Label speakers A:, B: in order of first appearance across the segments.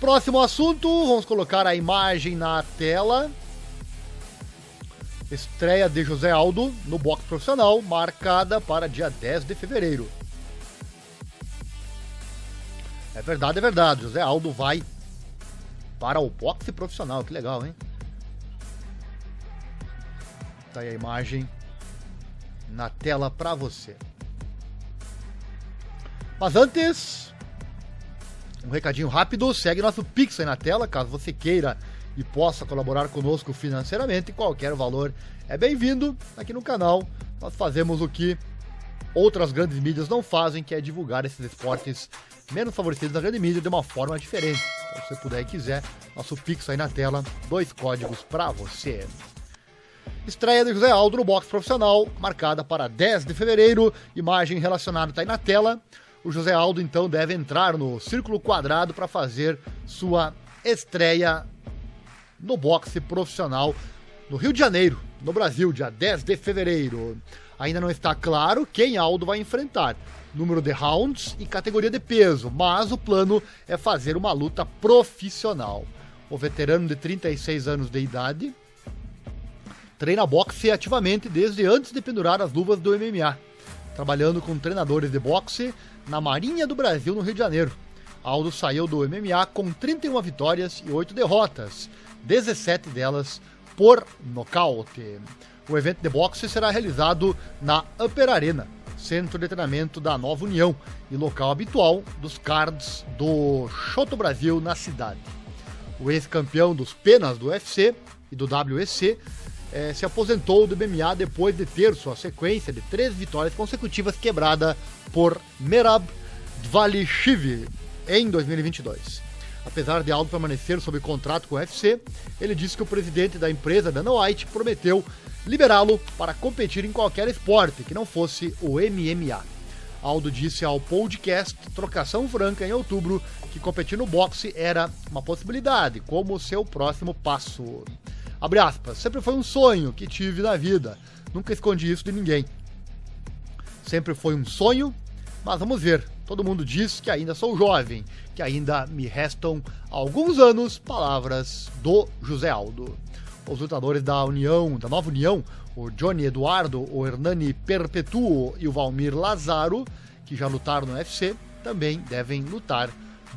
A: Próximo assunto, vamos colocar a imagem na tela. Estreia de José Aldo no boxe profissional, marcada para dia 10 de fevereiro. É verdade, é verdade. José Aldo vai para o boxe profissional. Que legal, hein? Tá aí a imagem na tela para você. Mas antes, um recadinho rápido, segue nosso Pix aí na tela, caso você queira e possa colaborar conosco financeiramente, qualquer valor é bem-vindo aqui no canal. Nós fazemos o que outras grandes mídias não fazem, que é divulgar esses esportes menos favorecidos da grande mídia de uma forma diferente. Então, se você puder e quiser, nosso Pix aí na tela, dois códigos para você. Estreia de José Aldo no boxe profissional, marcada para 10 de fevereiro. Imagem relacionada está aí na tela. O José Aldo então deve entrar no círculo quadrado para fazer sua estreia no boxe profissional no Rio de Janeiro, no Brasil, dia 10 de fevereiro. Ainda não está claro quem Aldo vai enfrentar, número de rounds e categoria de peso, mas o plano é fazer uma luta profissional. O veterano de 36 anos de idade treina boxe ativamente desde antes de pendurar as luvas do MMA, trabalhando com treinadores de boxe na Marinha do Brasil, no Rio de Janeiro. Aldo saiu do MMA com 31 vitórias e 8 derrotas, 17 delas por nocaute. O evento de boxe será realizado na Upper Arena, centro de treinamento da Nova União e local habitual dos cards do Shoto Brasil na cidade. O ex-campeão dos penas do UFC e do WEC eh, se aposentou do MMA depois de ter sua sequência de três vitórias consecutivas quebrada por Merab Dvalishvili em 2022. Apesar de Aldo permanecer sob contrato com o UFC, ele disse que o presidente da empresa, Dana White, prometeu liberá-lo para competir em qualquer esporte que não fosse o MMA. Aldo disse ao podcast Trocação Franca em outubro que competir no boxe era uma possibilidade, como seu próximo passo. Abre aspas, sempre foi um sonho que tive na vida, nunca escondi isso de ninguém. Sempre foi um sonho, mas vamos ver. Todo mundo diz que ainda sou jovem, que ainda me restam alguns anos. Palavras do José Aldo. Os lutadores da União, da Nova União, o Johnny Eduardo, o Hernani Perpetuo e o Valmir Lazaro, que já lutaram no UFC, também devem lutar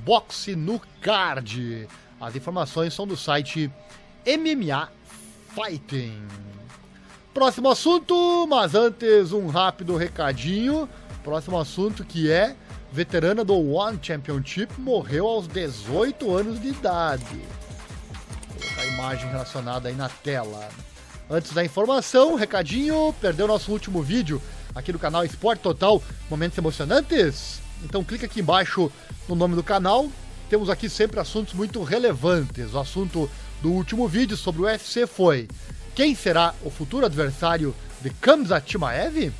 A: boxe no card. As informações são do site MMA Fighting. Próximo assunto, mas antes um rápido recadinho. Próximo assunto que é veterana do One Championship, morreu aos 18 anos de idade. Vou colocar a imagem relacionada aí na tela. Antes da informação, recadinho, perdeu nosso último vídeo aqui do canal Esporte Total, momentos emocionantes? Então clica aqui embaixo no nome do canal. Temos aqui sempre assuntos muito relevantes. O assunto do último vídeo sobre o UFC foi: quem será o futuro adversário de Kamza Chimaev?